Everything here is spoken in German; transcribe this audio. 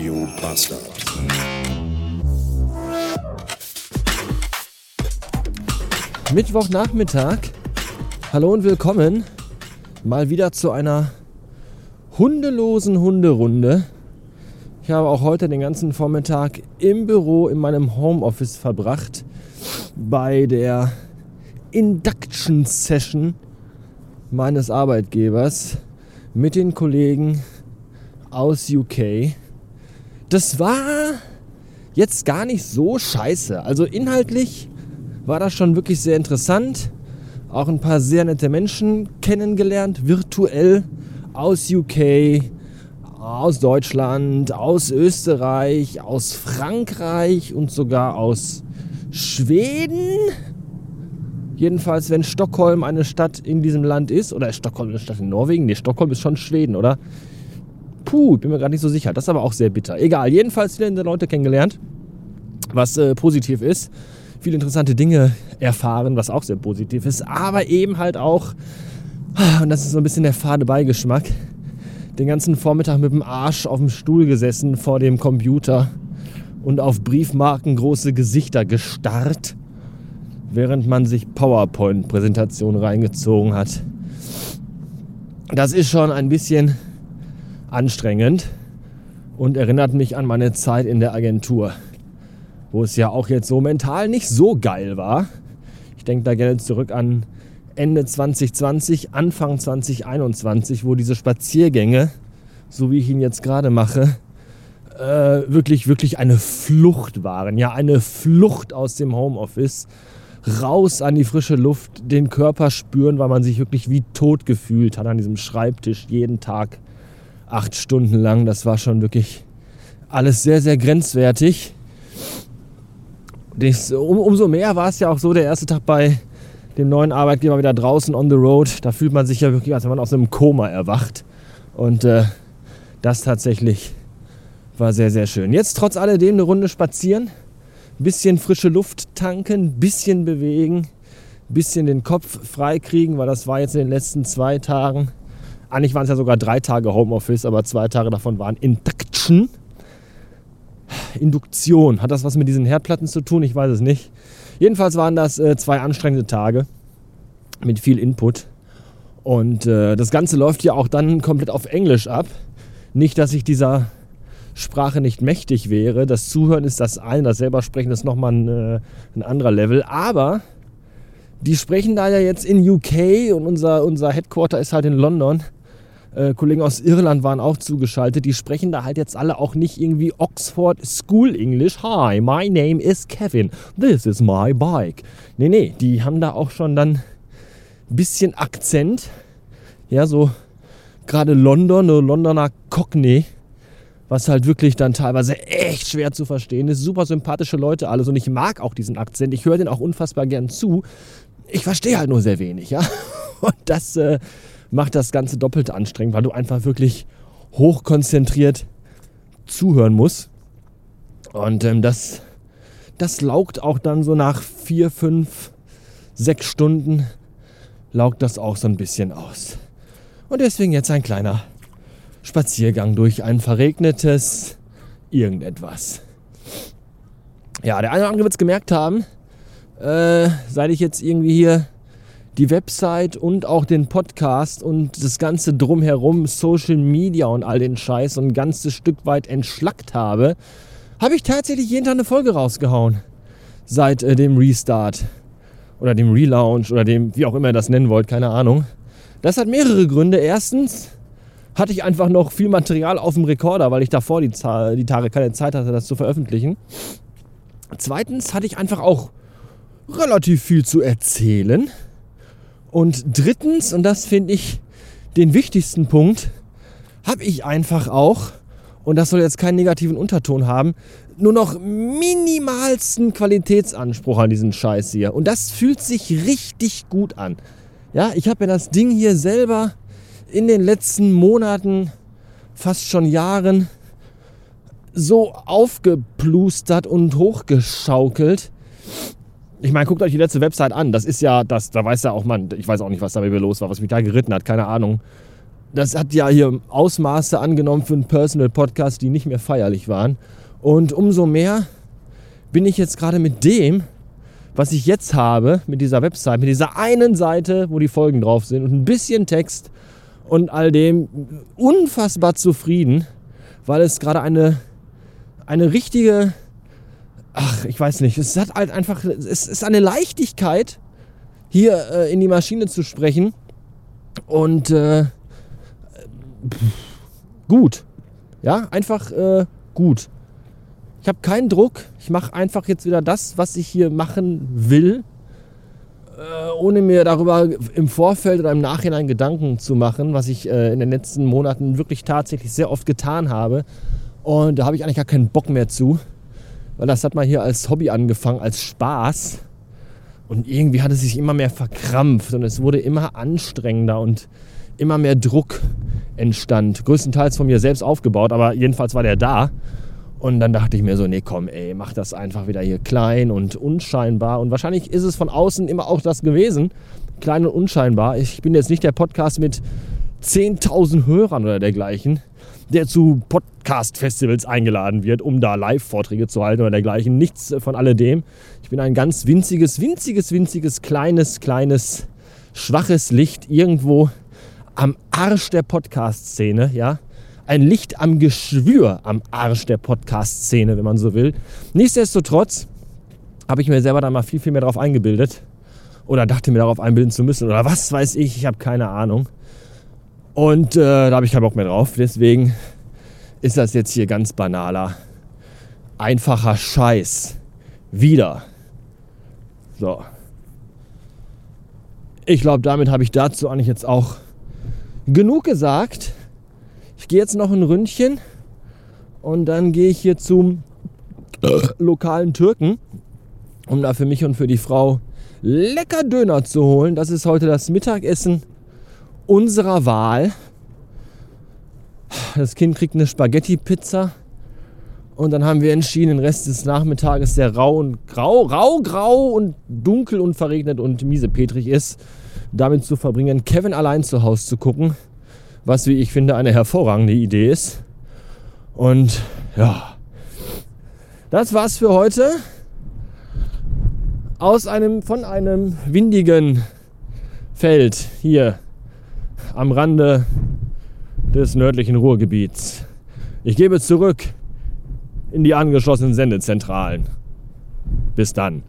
Radio Bastard. Mittwochnachmittag. Hallo und willkommen mal wieder zu einer hundelosen Hunderunde. Ich habe auch heute den ganzen Vormittag im Büro in meinem Homeoffice verbracht bei der Induction Session meines Arbeitgebers mit den Kollegen aus UK. Das war jetzt gar nicht so scheiße. Also inhaltlich war das schon wirklich sehr interessant. Auch ein paar sehr nette Menschen kennengelernt, virtuell aus UK, aus Deutschland, aus Österreich, aus Frankreich und sogar aus Schweden. Jedenfalls, wenn Stockholm eine Stadt in diesem Land ist, oder ist Stockholm eine Stadt in Norwegen? Nee, Stockholm ist schon Schweden, oder? Puh, bin mir gerade nicht so sicher. Das ist aber auch sehr bitter. Egal, jedenfalls viele Leute kennengelernt, was äh, positiv ist. Viele interessante Dinge erfahren, was auch sehr positiv ist. Aber eben halt auch, und das ist so ein bisschen der fade Beigeschmack, den ganzen Vormittag mit dem Arsch auf dem Stuhl gesessen vor dem Computer und auf Briefmarken große Gesichter gestarrt, während man sich PowerPoint-Präsentationen reingezogen hat. Das ist schon ein bisschen anstrengend und erinnert mich an meine Zeit in der Agentur, wo es ja auch jetzt so mental nicht so geil war. Ich denke da gerne zurück an Ende 2020, Anfang 2021, wo diese Spaziergänge, so wie ich ihn jetzt gerade mache, äh, wirklich, wirklich eine Flucht waren. Ja, eine Flucht aus dem Homeoffice. Raus an die frische Luft, den Körper spüren, weil man sich wirklich wie tot gefühlt hat an diesem Schreibtisch jeden Tag acht Stunden lang. Das war schon wirklich alles sehr, sehr grenzwertig. Um, umso mehr war es ja auch so, der erste Tag bei dem neuen Arbeitgeber wieder draußen on the road. Da fühlt man sich ja wirklich, als wenn man aus einem Koma erwacht. Und äh, das tatsächlich war sehr, sehr schön. Jetzt trotz alledem eine Runde spazieren, bisschen frische Luft tanken, bisschen bewegen, bisschen den Kopf freikriegen, weil das war jetzt in den letzten zwei Tagen eigentlich waren es ja sogar drei Tage Homeoffice, aber zwei Tage davon waren Induction. Induktion. Hat das was mit diesen Herdplatten zu tun? Ich weiß es nicht. Jedenfalls waren das äh, zwei anstrengende Tage mit viel Input. Und äh, das Ganze läuft ja auch dann komplett auf Englisch ab. Nicht, dass ich dieser Sprache nicht mächtig wäre. Das Zuhören ist das eine, das selber sprechen ist nochmal ein, äh, ein anderer Level. Aber die sprechen da ja jetzt in UK und unser, unser Headquarter ist halt in London äh, Kollegen aus Irland waren auch zugeschaltet. Die sprechen da halt jetzt alle auch nicht irgendwie Oxford School English. Hi, my name is Kevin. This is my bike. Nee, nee, die haben da auch schon dann ein bisschen Akzent. Ja, so gerade London, Londoner Cockney. Was halt wirklich dann teilweise echt schwer zu verstehen ist. Super sympathische Leute alles und ich mag auch diesen Akzent. Ich höre den auch unfassbar gern zu. Ich verstehe halt nur sehr wenig, ja. Und das äh, macht das Ganze doppelt anstrengend, weil du einfach wirklich hochkonzentriert zuhören musst. Und ähm, das, das laugt auch dann so nach vier, fünf, sechs Stunden, laugt das auch so ein bisschen aus. Und deswegen jetzt ein kleiner Spaziergang durch ein verregnetes irgendetwas. Ja, der eine oder andere wird es gemerkt haben, äh, seit ich jetzt irgendwie hier die Website und auch den Podcast und das ganze drumherum, Social Media und all den Scheiß und ein ganzes Stück weit entschlackt habe, habe ich tatsächlich jeden Tag eine Folge rausgehauen. Seit äh, dem Restart oder dem Relaunch oder dem, wie auch immer ihr das nennen wollt, keine Ahnung. Das hat mehrere Gründe. Erstens hatte ich einfach noch viel Material auf dem Rekorder, weil ich davor die, die Tage keine Zeit hatte, das zu veröffentlichen. Zweitens hatte ich einfach auch relativ viel zu erzählen. Und drittens, und das finde ich den wichtigsten Punkt, habe ich einfach auch, und das soll jetzt keinen negativen Unterton haben, nur noch minimalsten Qualitätsanspruch an diesen Scheiß hier. Und das fühlt sich richtig gut an. Ja, ich habe ja das Ding hier selber in den letzten Monaten, fast schon Jahren, so aufgeplustert und hochgeschaukelt, ich meine, guckt euch die letzte Website an. Das ist ja, das, da weiß ja auch man, ich weiß auch nicht, was da mit mir los war, was mich da geritten hat, keine Ahnung. das hat ja hier Ausmaße angenommen für einen Personal Podcast, die nicht mehr feierlich waren. Und umso mehr bin ich jetzt gerade mit dem, was ich jetzt habe, mit dieser Website, mit dieser einen Seite, wo die Folgen drauf sind und ein bisschen Text und all dem unfassbar zufrieden, weil es gerade eine, eine richtige, ach, ich weiß nicht, es hat halt einfach, es ist eine Leichtigkeit, hier äh, in die Maschine zu sprechen und äh, gut. Ja, einfach äh, gut. Ich habe keinen Druck. Ich mache einfach jetzt wieder das, was ich hier machen will, äh, ohne mir darüber im Vorfeld oder im Nachhinein Gedanken zu machen, was ich äh, in den letzten Monaten wirklich tatsächlich sehr oft getan habe. Und da habe ich eigentlich gar keinen Bock mehr zu, weil das hat man hier als Hobby angefangen, als Spaß. Und irgendwie hat es sich immer mehr verkrampft und es wurde immer anstrengender und immer mehr Druck entstand. Größtenteils von mir selbst aufgebaut, aber jedenfalls war der da. Und dann dachte ich mir so, nee, komm, ey, mach das einfach wieder hier klein und unscheinbar. Und wahrscheinlich ist es von außen immer auch das gewesen, klein und unscheinbar. Ich bin jetzt nicht der Podcast mit 10.000 Hörern oder dergleichen, der zu Podcast-Festivals eingeladen wird, um da Live-Vorträge zu halten oder dergleichen. Nichts von alledem. Ich bin ein ganz winziges, winziges, winziges, kleines, kleines, schwaches Licht irgendwo am Arsch der Podcast-Szene, ja. Ein Licht am Geschwür am Arsch der Podcast-Szene, wenn man so will. Nichtsdestotrotz habe ich mir selber da mal viel, viel mehr drauf eingebildet. Oder dachte mir darauf einbilden zu müssen. Oder was weiß ich, ich habe keine Ahnung. Und äh, da habe ich keinen Bock mehr drauf. Deswegen ist das jetzt hier ganz banaler, einfacher Scheiß. Wieder. So. Ich glaube, damit habe ich dazu eigentlich jetzt auch genug gesagt. Ich gehe jetzt noch ein Ründchen und dann gehe ich hier zum lokalen Türken, um da für mich und für die Frau lecker Döner zu holen. Das ist heute das Mittagessen unserer Wahl. Das Kind kriegt eine Spaghetti-Pizza. Und dann haben wir entschieden, den Rest des Nachmittages, der rau und grau, rau, grau und dunkel und verregnet und miesepetrig ist, damit zu verbringen, Kevin allein zu Hause zu gucken, was, wie ich finde, eine hervorragende Idee ist. Und ja, das war's für heute. Aus einem, von einem windigen Feld hier am Rande des nördlichen Ruhrgebiets. Ich gebe zurück in die angeschlossenen Sendezentralen. Bis dann.